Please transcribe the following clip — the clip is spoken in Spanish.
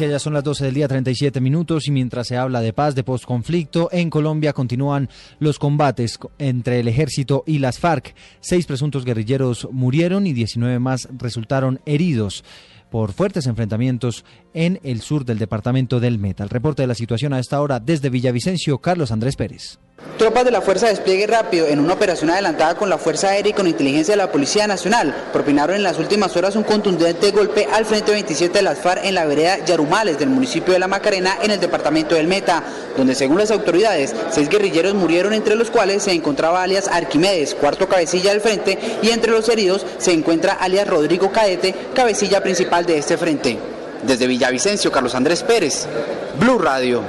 Ya son las 12 del día 37 minutos y mientras se habla de paz, de postconflicto, en Colombia continúan los combates entre el ejército y las FARC. Seis presuntos guerrilleros murieron y 19 más resultaron heridos por fuertes enfrentamientos en el sur del departamento del Meta. El reporte de la situación a esta hora desde Villavicencio, Carlos Andrés Pérez. Tropas de la Fuerza de Despliegue Rápido, en una operación adelantada con la Fuerza Aérea y con inteligencia de la Policía Nacional, propinaron en las últimas horas un contundente golpe al Frente 27 de las FARC en la vereda Yarumales del municipio de La Macarena, en el departamento del Meta, donde según las autoridades, seis guerrilleros murieron, entre los cuales se encontraba alias Arquimedes, cuarto cabecilla del frente, y entre los heridos se encuentra alias Rodrigo Caete, cabecilla principal de este frente. Desde Villavicencio, Carlos Andrés Pérez, Blue Radio.